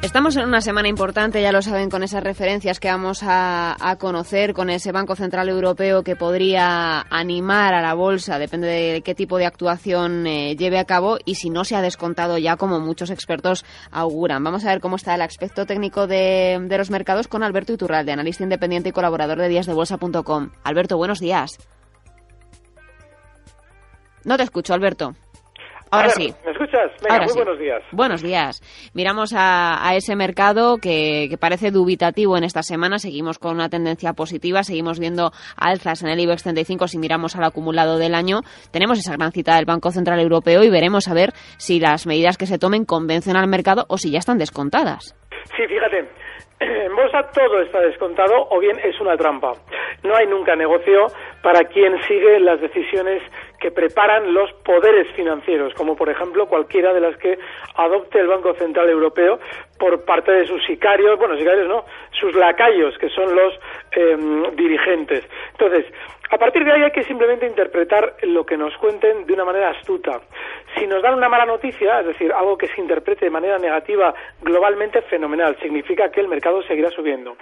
Estamos en una semana importante, ya lo saben, con esas referencias que vamos a, conocer, con ese Banco Central Europeo que podría animar a la bolsa, depende de qué tipo de actuación eh, lleve a cabo y si no se ha descontado ya, como muchos expertos auguran. Vamos a ver cómo está el aspecto técnico de, de los mercados con Alberto Iturralde, analista independiente y colaborador de díasdebolsa.com. Alberto, buenos días. No te escucho, Alberto. Ahora sí. ¿Me escuchas? Venga, muy buenos días. Buenos días. Miramos a, ese mercado que, parece dubitativo en esta semana. Seguimos con una tendencia positiva. Seguimos viendo alzas en el IBEX 35 si miramos al acumulado del año. Tenemos esa gran cita del Banco Central Europeo y veremos a ver si las medidas que se tomen convencen al mercado o si ya están descontadas. Sí, fíjate. En bolsa todo está descontado o bien es una trampa. No hay nunca negocio para quien sigue las decisiones que preparan los poderes financieros, como por ejemplo cualquiera de las que adopte el Banco Central Europeo por parte de sus sicarios, bueno, sicarios no, sus lacayos, que son los em, dirigentes. Entonces, a partir de ahí hay que simplemente interpretar lo que nos cuenten de una manera astuta. Si nos dan una mala noticia, es decir, algo que se interprete de manera negativa globalmente, fenomenal. Significa que el mercado seguirá subiendo.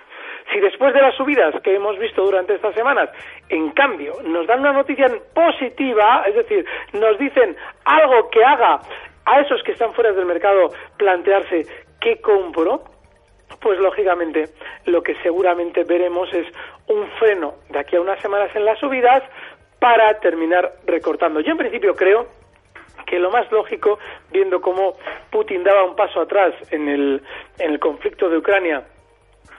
Si después de las subidas que hemos visto durante estas semanas, en cambio, nos dan una noticia positiva, es decir, nos dicen algo que haga a esos que están fuera del mercado plantearse qué compro, pues lógicamente lo que seguramente veremos es un freno de aquí a unas semanas en las subidas para terminar recortando. Yo en principio creo que lo más lógico, viendo cómo Putin daba un paso atrás en el, en el conflicto de Ucrania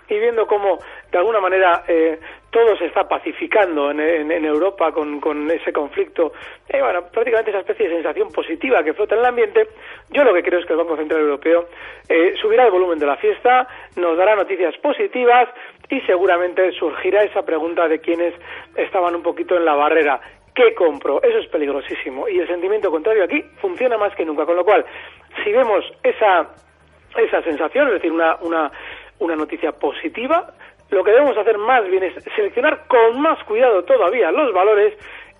y viendo cómo de alguna manera eh, todo se está pacificando en, Europa con, ese conflicto, eh, bueno, prácticamente esa especie de sensación positiva que flota en el ambiente, yo lo que creo es que el Banco Central Europeo eh, subirá el volumen de la fiesta, nos dará noticias positivas y seguramente surgirá esa pregunta de quienes estaban un poquito en la barrera. ¿Qué compro? Eso es peligrosísimo. Y el sentimiento contrario aquí funciona más que nunca. Con lo cual, si vemos esa, esa sensación, es decir, una, una una noticia positiva, lo que debemos hacer más bien es seleccionar con más cuidado todavía los valores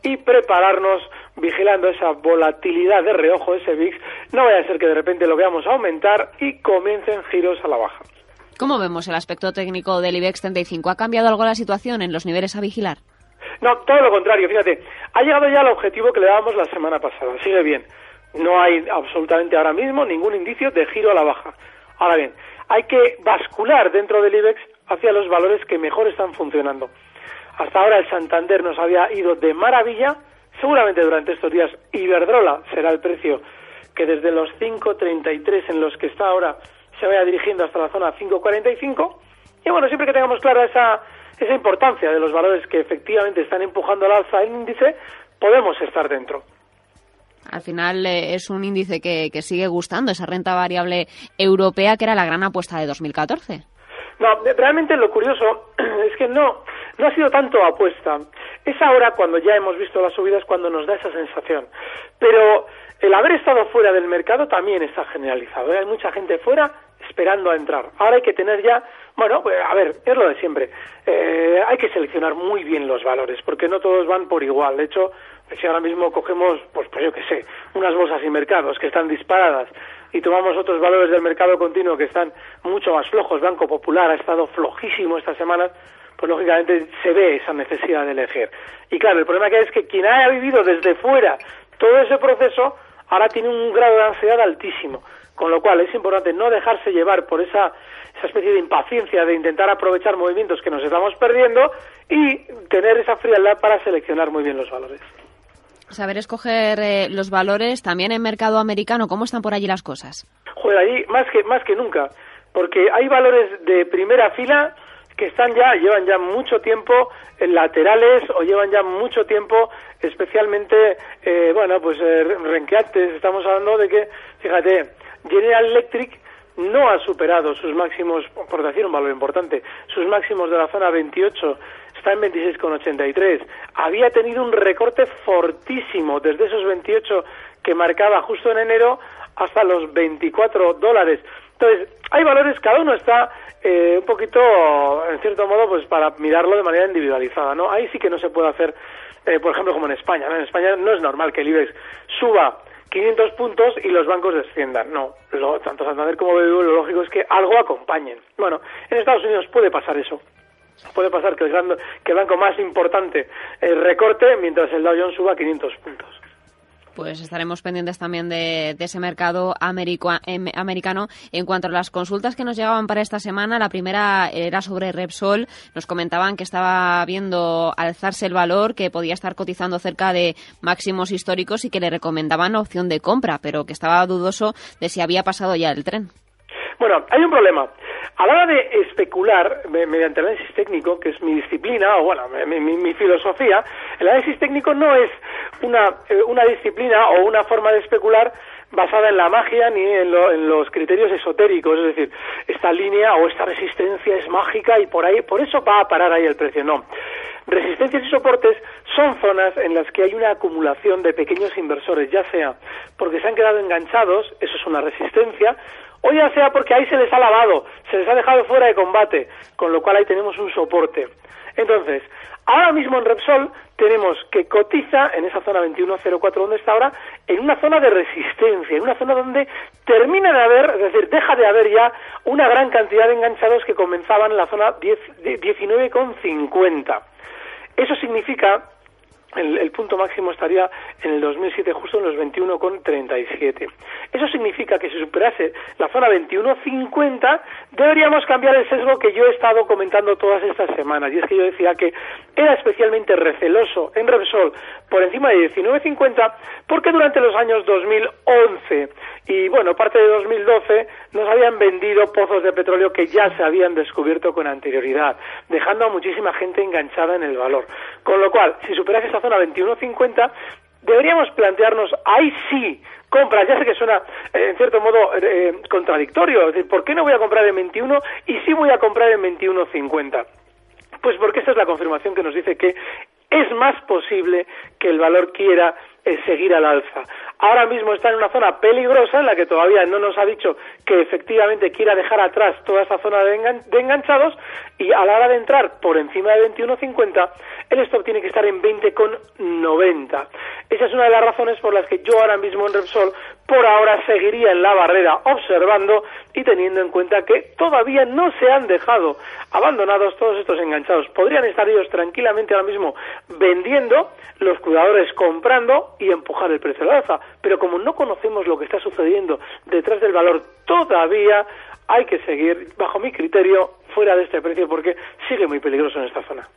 y prepararnos vigilando esa volatilidad de reojo ese VIX. No vaya a ser que de repente lo veamos aumentar y comiencen giros a la baja. ¿Cómo vemos el aspecto técnico del IBEX 35? ¿Ha cambiado algo la situación en los niveles a vigilar? No, todo lo contrario. Fíjate, ha llegado ya al objetivo que le dábamos la semana pasada. Sigue bien. No hay absolutamente ahora mismo ningún indicio de giro a la baja. Ahora bien, hay que bascular dentro del IBEX hacia los valores que mejor están funcionando. Hasta ahora el Santander nos había ido de maravilla, seguramente durante estos días Iberdrola será el precio que desde los 5.33 en los que está ahora se vaya dirigiendo hasta la zona 5.45. Y bueno, siempre que tengamos clara esa, esa importancia de los valores que efectivamente están empujando al alza el índice, podemos estar dentro. Al final eh, es un índice que, sigue gustando, esa renta variable europea que era la gran apuesta de 2014. No, realmente lo curioso es que no, no ha sido tanto apuesta. Es ahora cuando ya hemos visto las subidas cuando nos da esa sensación. Pero el haber estado fuera del mercado también está generalizado. ¿eh? Hay mucha gente fuera esperando a entrar. Ahora hay que tener ya, bueno, pues, a ver, es lo de siempre. Eh, hay que seleccionar muy bien los valores, porque no todos van por igual. De hecho, si ahora mismo cogemos, pues, pues yo qué sé, unas bolsas y mercados que están disparadas y tomamos otros valores del mercado continuo que están mucho más flojos, Banco Popular ha estado flojísimo esta semana, pues lógicamente se ve esa necesidad de elegir. Y claro, el problema que es que quien haya vivido desde fuera todo ese proceso, ahora tiene un grado de ansiedad altísimo. Con lo cual es importante no dejarse llevar por esa, esa especie de impaciencia de intentar aprovechar movimientos que nos estamos perdiendo y tener esa frialdad para seleccionar muy bien los valores. Saber escoger eh, los valores también en mercado americano, ¿cómo están por allí las cosas? Joder, allí más que, más que nunca, porque hay valores de primera fila que están ya, llevan ya mucho tiempo en laterales o llevan ya mucho tiempo especialmente, eh, bueno, pues eh, renqueantes. Estamos hablando de que, fíjate, General Electric no ha superado sus máximos, por decir un valor importante, sus máximos de la zona 28 está en 26,83. Había tenido un recorte fortísimo desde esos 28 que marcaba justo en enero hasta los 24 dólares. Entonces, hay valores, cada uno está eh, un poquito, en cierto modo, pues para mirarlo de manera individualizada, ¿no? Ahí sí que no se puede hacer, eh, por ejemplo, como en España, En España no es normal que el IBEX suba 500 puntos y los bancos desciendan. No, lo, tanto Santander como BBV lo lógico es que algo acompañen. Bueno, en Estados Unidos puede pasar eso. Puede pasar que el, que el banco más importante eh, recorte mientras el Dow Jones suba 500 puntos pues estaremos pendientes también de, ese mercado em, americano. En cuanto a las consultas que nos llegaban para esta semana, la primera era sobre Repsol. Nos comentaban que estaba viendo alzarse el valor, que podía estar cotizando cerca de máximos históricos y que le recomendaban opción de compra, pero que estaba dudoso de si había pasado ya el tren. Bueno, hay un problema. A la hora de especular mediante el análisis técnico, que es mi disciplina, o bueno, mi, filosofía, el análisis técnico no es una, eh, una disciplina o una forma de especular basada en la magia ni en, en, los criterios esotéricos, es decir, esta línea o esta resistencia es mágica y por ahí, por eso va a parar ahí el precio. No. Resistencias y soportes son zonas en las que hay una acumulación de pequeños inversores, ya sea porque se han quedado enganchados, eso es una resistencia, o ya sea porque ahí se les ha lavado, se les ha dejado fuera de combate, con lo cual ahí tenemos un soporte. Entonces, ahora mismo en Repsol tenemos que cotiza en esa zona 21.04 donde está ahora, en una zona de resistencia, en una zona donde termina de haber, es decir, deja de haber ya una gran cantidad de enganchados que comenzaban en la zona 19,50. Eso significa el, punto máximo estaría en el 2007 justo en los 21,37. Eso significa que si superase la zona 21,50 deberíamos cambiar el sesgo que yo he estado comentando todas estas semanas y es que yo decía que era especialmente receloso en Repsol por encima de 19,50 porque durante los años 2011 y bueno, parte de 2012 nos habían vendido pozos de petróleo que ya se habían descubierto con anterioridad, dejando a muchísima gente enganchada en el valor. Con lo cual, si superase esa zona 21.50, deberíamos plantearnos, ahí sí, compras, ya sé que suena eh, en cierto modo eh, contradictorio, decir, ¿por qué no voy a comprar en 21 y sí voy a comprar en 21.50? Pues porque esta es la confirmación que nos dice que es más posible que el valor quiera eh, seguir al alza. Ahora mismo está en una zona peligrosa en la que todavía no nos ha dicho que efectivamente quiera dejar atrás toda esa zona de, enganchados y a la hora de entrar por encima de 21.50 el stop tiene que estar en 20,90. Esa es una de las razones por las que yo ahora mismo en Repsol por ahora seguiría en la barrera observando y teniendo en cuenta que todavía no se han dejado abandonados todos estos enganchados. Podrían estar ellos tranquilamente ahora mismo vendiendo, los cuidadores comprando y empujar el precio al alza. Pero como no conocemos lo que está sucediendo detrás del valor todavía, hay que seguir, bajo mi criterio, fuera de este precio porque sigue muy peligroso en esta zona.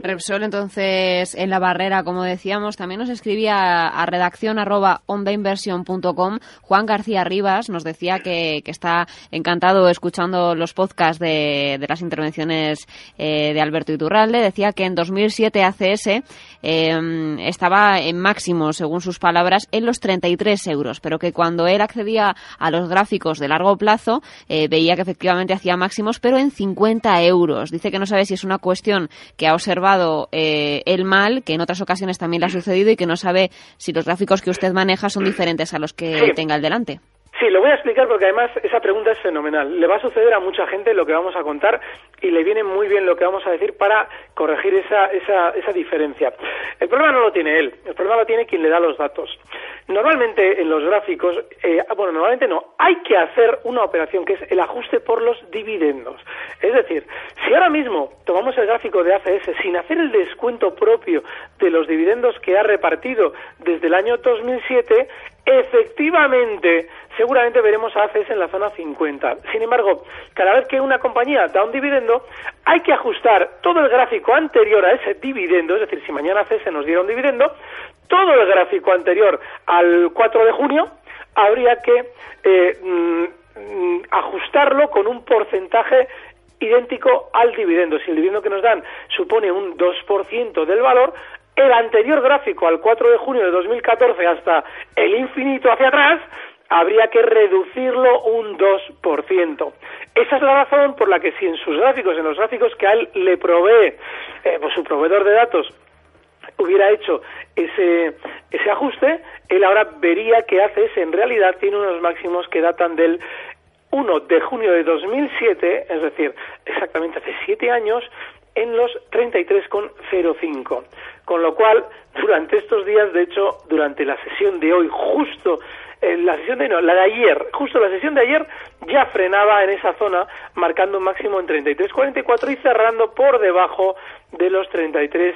Repsol, entonces, en la barrera, como decíamos, también nos escribía a redacción arroba ondainversion.com. Juan García Rivas nos decía que, está encantado escuchando los podcasts de, las intervenciones eh, de Alberto Iturralde. Decía que en 2007 ACS em, estaba en máximo, según sus palabras, en los 33 euros, pero que cuando él accedía a los gráficos de largo plazo, eh, veía que efectivamente hacía máximos, pero en 50 euros. Dice que no sabe si es una cuestión que ha observado eh, el mal, que en otras ocasiones también le ha sucedido y que no sabe si los gráficos que usted maneja son diferentes a los que tenga el delante. Sí, lo voy a explicar porque además esa pregunta es fenomenal. Le va a suceder a mucha gente lo que vamos a contar y le viene muy bien lo que vamos a decir para corregir esa, esa, esa diferencia. El problema no lo tiene él, el problema lo tiene quien le da los datos. Normalmente en los gráficos, eh, bueno, normalmente no, hay que hacer una operación que es el ajuste por los dividendos. Es decir, si ahora mismo tomamos el gráfico de ACS sin hacer el descuento propio de los dividendos que ha repartido desde el año 2007, efectivamente, seguramente veremos a ACS en la zona 50. Sin embargo, cada vez que una compañía da un dividendo, hay que ajustar todo el gráfico anterior a ese dividendo, es decir, si mañana ACS nos diera un dividendo, todo el gráfico anterior al 4 de junio, habría que eh, mm, ajustarlo con un porcentaje idéntico al dividendo. Si el dividendo que nos dan supone un 2% del valor, el anterior gráfico al 4 de junio de 2014 hasta el infinito hacia atrás, habría que reducirlo un 2%. Esa es la razón por la que si en sus gráficos, en los gráficos que a él le provee eh, pues su proveedor de datos, hubiera hecho ese, ese ajuste, él ahora vería que ACES en realidad tiene unos máximos que datan del 1 de junio de 2007, es decir, exactamente hace siete años, en los 33,05. Con lo cual, durante estos días, de hecho, durante la sesión de hoy, justo la sesión de no, la de ayer, justo la sesión de ayer ya frenaba en esa zona, marcando un máximo en 33,44 y cerrando por debajo de los 33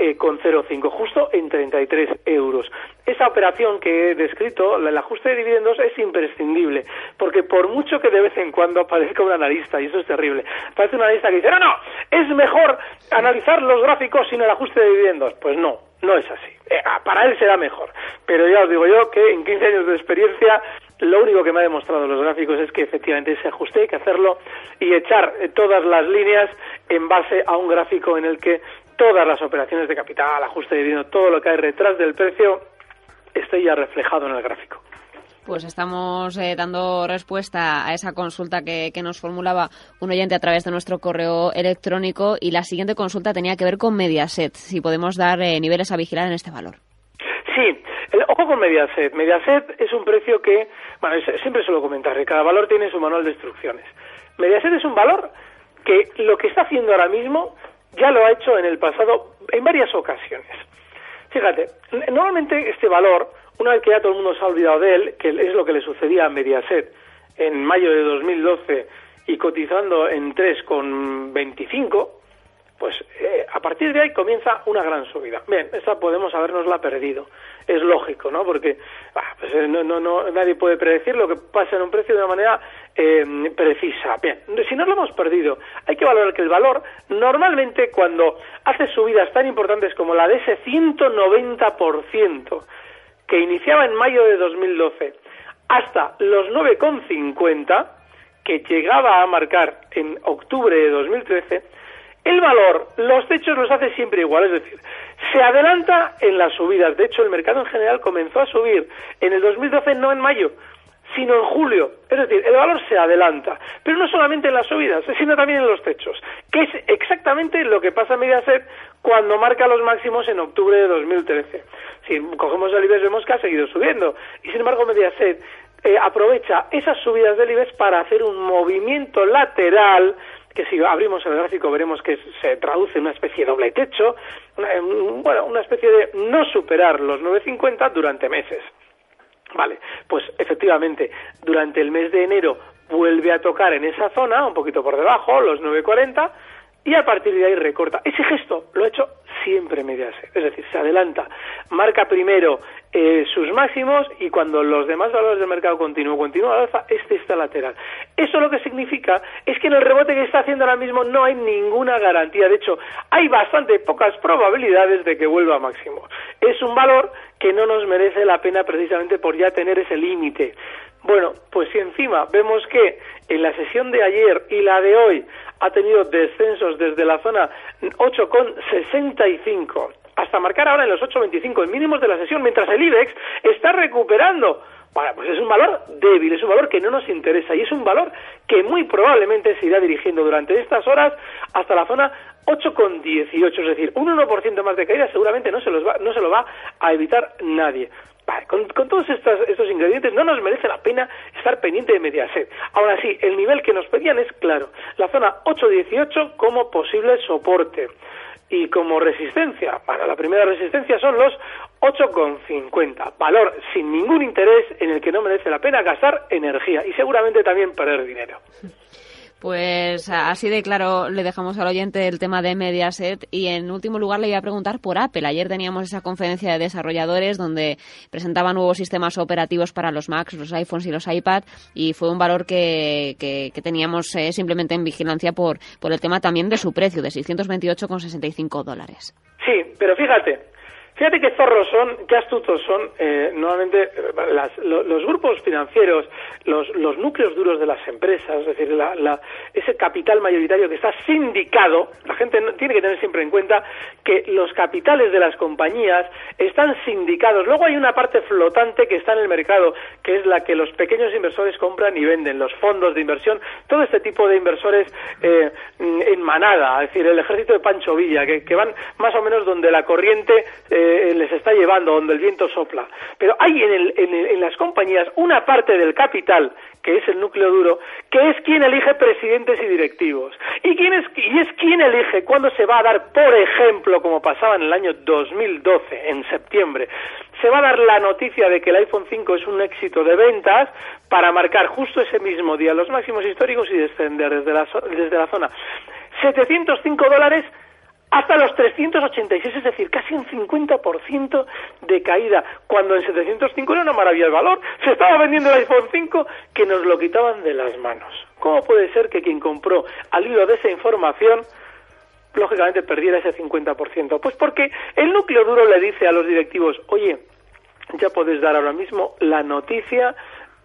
eh, con 0,5, justo en 33 euros. Esa operación que he descrito, el ajuste de dividendos, es imprescindible, porque por mucho que de vez en cuando aparezca un analista, y eso es terrible, aparece un analista que dice, no, no, es mejor analizar los gráficos sin el ajuste de dividendos. Pues no, no es así. Eh, ah, para él será mejor. Pero ya os digo yo que en 15 años de experiencia lo único que me ha demostrado los gráficos es que efectivamente ese ajuste hay que hacerlo y echar todas las líneas en base a un gráfico en el que todas las operaciones de capital, ajuste de dinero, todo lo que hay detrás del precio esté ya reflejado en el gráfico. Pues estamos eh, dando respuesta a esa consulta que, nos formulaba un oyente a través de nuestro correo electrónico y la siguiente consulta tenía que ver con Mediaset, si podemos dar eh, niveles a vigilar en este valor. Sí, el, ojo con Mediaset. Mediaset es un precio que, bueno, siempre suelo comentar, que cada valor tiene su manual de instrucciones. Mediaset es un valor que lo que está haciendo ahora mismo ya lo ha hecho en el pasado en varias ocasiones. Fíjate, normalmente este valor, una vez que ya todo el mundo se ha olvidado de él, que es lo que le sucedía a Mediaset en mayo de 2012 y cotizando en 3,25, pues eh, a partir de ahí comienza una gran subida. Bien, esa podemos habernosla perdido. Es lógico, ¿no? Porque ah, pues, eh, no, no, no, nadie puede predecir lo que pasa en un precio de una manera eh, precisa. Bien, si no lo hemos perdido, hay que valorar que el valor, normalmente cuando hace subidas tan importantes como la de ese 190% que iniciaba en mayo de 2012 hasta los 9,50 que llegaba a marcar en octubre de 2013, el valor, los techos los hace siempre igual, es decir, se adelanta en las subidas. De hecho, el mercado en general comenzó a subir en el 2012, no en mayo, sino en julio. Es decir, el valor se adelanta, pero no solamente en las subidas, sino también en los techos, que es exactamente lo que pasa a Mediaset cuando marca los máximos en octubre de 2013. Si cogemos el IBEX vemos que ha seguido subiendo, y sin embargo Mediaset eh, aprovecha esas subidas del IBEX para hacer un movimiento lateral que si abrimos el gráfico veremos que se traduce en una especie de doble techo, una, bueno, una especie de no superar los 9.50 durante meses. Vale, pues efectivamente, durante el mes de enero vuelve a tocar en esa zona, un poquito por debajo, los 9.40, y a partir de ahí recorta. Ese gesto lo ha hecho siempre Mediaset, es decir, se adelanta, marca primero eh, sus máximos y cuando los demás valores del mercado continúan, continúa al alza, este está lateral. Eso lo que significa es que en el rebote que está haciendo ahora mismo no hay ninguna garantía, de hecho, hay bastante pocas probabilidades de que vuelva a máximo. Es un valor que no nos merece la pena precisamente por ya tener ese límite. Bueno, pues si encima vemos que en la sesión de ayer y la de hoy ha tenido descensos desde la zona 8,65 hasta marcar ahora en los 8,25 en mínimos de la sesión, mientras el IBEX está recuperando. Pues es un valor débil, es un valor que no nos interesa y es un valor que muy probablemente se irá dirigiendo durante estas horas hasta la zona 8,18, es decir, un 1% más de caída seguramente no se, los va, no se lo va a evitar nadie con, todos estos, estos ingredientes no nos merece la pena estar pendiente de Mediaset. Ahora sí, el nivel que nos pedían es claro, la zona 8.18 como posible soporte y como resistencia. Para la primera resistencia son los 8,50. Valor sin ningún interés en el que no merece la pena gastar energía y seguramente también perder dinero. Pues así de claro le dejamos al oyente el tema de Mediaset y en último lugar le iba a preguntar por Apple. Ayer teníamos esa conferencia de desarrolladores donde presentaban nuevos sistemas operativos para los Macs, los iPhones y los iPad y fue un valor que, que, teníamos eh, simplemente en vigilancia por, por el tema también de su precio, de 628,65 dólares. Sí, pero fíjate, Fíjate qué zorros son, qué astutos son. Eh, normalmente eh, los grupos financieros, los, núcleos duros de las empresas, es decir, ese capital mayoritario que está sindicado, la gente tiene que tener siempre en cuenta que los capitales de las compañías están sindicados. Luego hay una parte flotante que está en el mercado, que es la que los pequeños inversores compran y venden, los fondos de inversión, todo este tipo de inversores eh, en manada, es decir, el ejército de Pancho Villa, que, van más o menos donde la corriente eh, les está llevando, donde el viento sopla. Pero hay en, en, las compañías una parte del capital, que es el núcleo duro, que es quien elige presidentes y directivos. ¿Y, quién es, y es quien elige cuándo se va a dar, por ejemplo, como pasaba en el año 2012, en septiembre, se va a dar la noticia de que el iPhone 5 es un éxito de ventas para marcar justo ese mismo día los máximos históricos y descender desde la, desde la zona. 705 dólares hasta los 386, es decir, casi un 50% de caída, cuando en 705 era una maravilla el valor. Se estaba vendiendo el iPhone 5 que nos lo quitaban de las manos. ¿Cómo puede ser que quien compró al hilo de esa información lógicamente perdiera ese 50%? Pues porque el núcleo duro le dice a los directivos, oye, ya podéis dar ahora mismo la noticia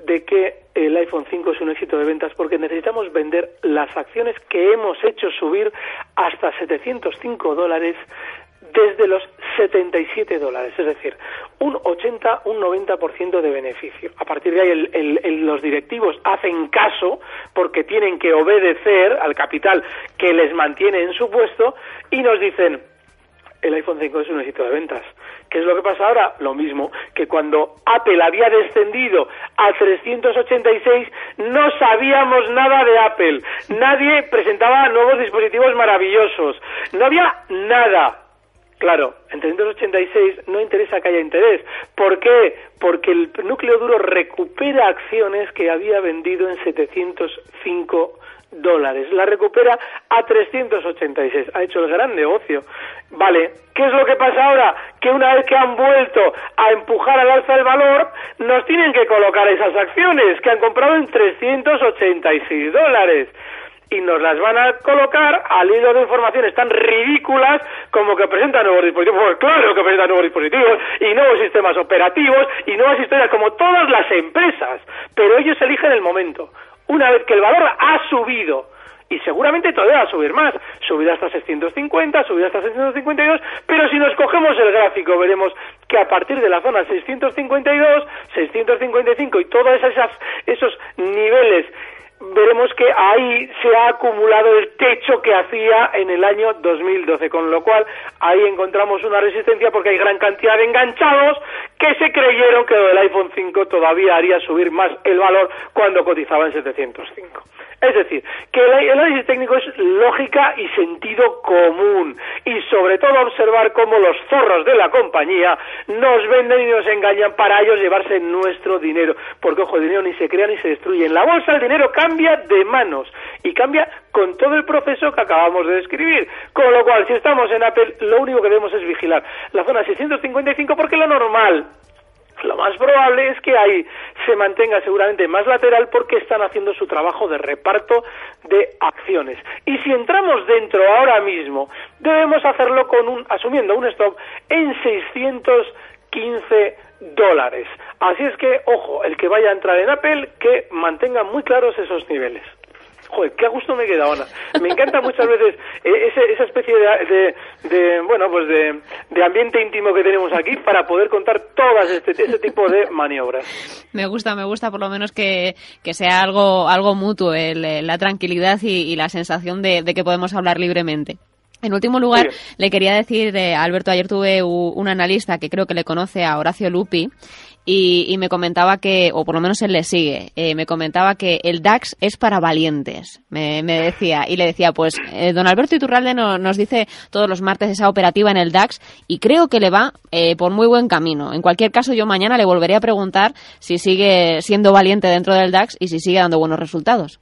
de que el iPhone 5 es un éxito de ventas porque necesitamos vender las acciones que hemos hecho subir hasta 705 dólares desde los 77 dólares, es decir, un 80, un 90% de beneficio. A partir de ahí los directivos hacen caso porque tienen que obedecer al capital que les mantiene en su puesto y nos dicen, el iPhone 5 es un éxito de ventas. ¿Qué es lo que pasa ahora? Lo mismo, que cuando Apple había descendido a 386 no sabíamos nada de Apple. Nadie presentaba nuevos dispositivos maravillosos. No había nada. Claro, en 386 no interesa que haya interés. ¿Por qué? Porque el núcleo duro recupera acciones que había vendido en 705 dólares. La recupera a 386. Ha hecho el gran negocio. Vale, ¿qué es lo que pasa ahora? Que una vez que han vuelto a empujar al alza el valor, nos tienen que colocar esas acciones que han comprado en 386 dólares y nos las van a colocar al hilo de informaciones tan ridículas como que presentan nuevos dispositivos. Pues claro que presentan nuevos dispositivos y nuevos sistemas operativos y nuevas historias como todas las empresas, pero ellos eligen el momento una vez que el valor ha subido, y seguramente todavía va a subir más, subirá hasta 650, subirá hasta 652, pero si nos cogemos el gráfico veremos que a partir de la zona 652, 655 y todos esos niveles veremos que ahí se ha acumulado el techo que hacía en el año 2012, con lo cual ahí encontramos una resistencia porque hay gran cantidad de enganchados que se creyeron que lo del iPhone 5 todavía haría subir más el valor cuando cotizaba en 705. Es decir, que el análisis técnico es lógica y sentido común y sobre todo observar cómo los zorros de la compañía nos venden y nos engañan para ellos llevarse nuestro dinero. Porque, ojo, el dinero ni se crea ni se destruye. En la bolsa el dinero cambia de manos y cambia con todo el proceso que acabamos de describir. Con lo cual, si estamos en Apple, lo único que debemos es vigilar la zona 655 porque lo normal lo más probable es que ahí se mantenga seguramente más lateral porque están haciendo su trabajo de reparto de acciones. Y si entramos dentro ahora mismo, debemos hacerlo con un, asumiendo un stop en 615 dólares. Así es que, ojo, el que vaya a entrar en Apple, que mantenga muy claros esos niveles joder, qué a gusto me queda, Ana. Me encanta muchas veces eh, esa especie de, bueno, pues de, ambiente íntimo que tenemos aquí para poder contar todas este, ese tipo de maniobras. Me gusta, me gusta por lo menos que, sea algo, algo mutuo, la tranquilidad y, la sensación de, que podemos hablar libremente. En último lugar, le quería decir, eh, Alberto, ayer tuve un analista que creo que le conoce a Horacio Lupi y, me comentaba que, o por lo menos él le sigue, eh, me comentaba que el DAX es para valientes, me, decía, y le decía, pues eh, don Alberto Iturralde nos dice todos los martes esa operativa en el DAX y creo que le va eh, por muy buen camino. En cualquier caso, yo mañana le volveré a preguntar si sigue siendo valiente dentro del DAX y si sigue dando buenos resultados.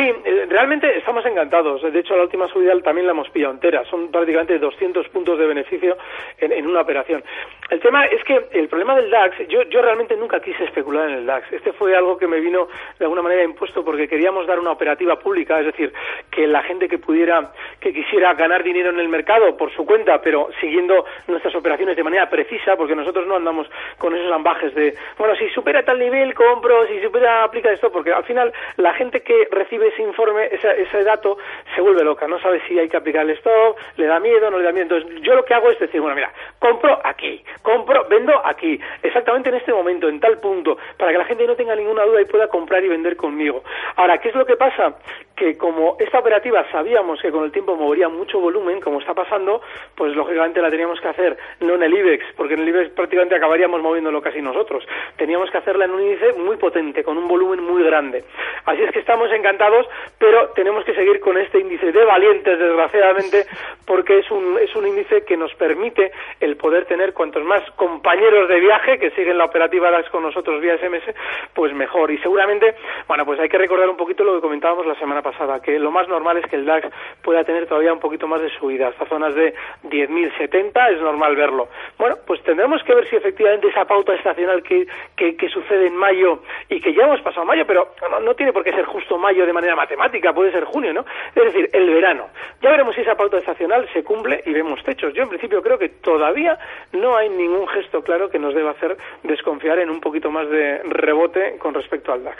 Sí, realmente estamos encantados. De hecho, la última subida también la hemos pillado entera. Son prácticamente 200 puntos de beneficio en, una operación. El tema es que el problema del DAX, yo, yo realmente nunca quise especular en el DAX. Este fue algo que me vino de alguna manera impuesto porque queríamos dar una operativa pública, es decir, que la gente que pudiera, que quisiera ganar dinero en el mercado por su cuenta, pero siguiendo nuestras operaciones de manera precisa, porque nosotros no andamos con esos ambajes de, bueno, si supera tal nivel, compro, si supera, aplica esto, porque al final la gente que recibe ese informe, ese, ese dato, se vuelve loca, no sabe si hay que aplicar el stop, le da miedo, no le da miedo. Entonces, yo lo que hago es decir, bueno, mira, compro aquí, compro, vendo aquí, exactamente en este momento, en tal punto, para que la gente no tenga ninguna duda y pueda comprar y vender conmigo. Ahora, ¿qué es lo que pasa? Que como esta operativa sabíamos que con el tiempo movería mucho volumen, como está pasando, pues lógicamente la teníamos que hacer no en el IBEX, porque en el IBEX prácticamente acabaríamos moviéndolo casi nosotros. Teníamos que hacerla en un índice muy potente, con un volumen muy grande. Así es que estamos encantados, pero tenemos que seguir con este índice de valientes, desgraciadamente, porque es un, es un índice que nos permite el poder tener cuantos más compañeros de viaje que siguen la operativa DAX con nosotros vía SMS, pues mejor. Y seguramente, bueno, pues hay que recordar un poquito lo que comentábamos la semana pasada, que lo más normal es que el DAX pueda tener todavía un poquito más de subida, hasta zonas de 10.070 es normal verlo. Bueno, pues tendremos que ver si efectivamente esa pauta estacional que, que, sucede en mayo y que ya hemos pasado mayo, pero no, tiene por qué ser justo mayo de manera matemática, puede ser junio, ¿no? Es decir, el verano. Ya veremos si esa pauta estacional se cumple y vemos techos. Yo en principio creo que todavía no hay ningún gesto claro que nos deba hacer desconfiar en un poquito más de rebote con respecto al DAX.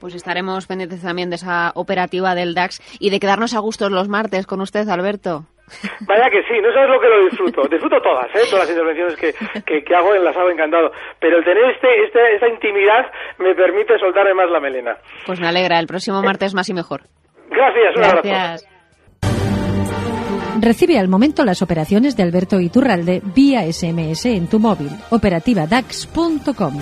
Pues estaremos pendientes también de esa operativa del DAX y de quedarnos a gustos los martes con usted, Alberto. Vaya que sí, no sabes lo que lo disfruto. Disfruto todas, ¿eh? todas las intervenciones que, que, hago en la sala encantado. Pero el tener este, este, esta intimidad me permite soltarme más la melena. Pues me alegra, el próximo martes más y mejor. Gracias, un Gracias. Recibe al momento las operaciones de Alberto Iturralde vía SMS en tu móvil. Operativa DAX.com.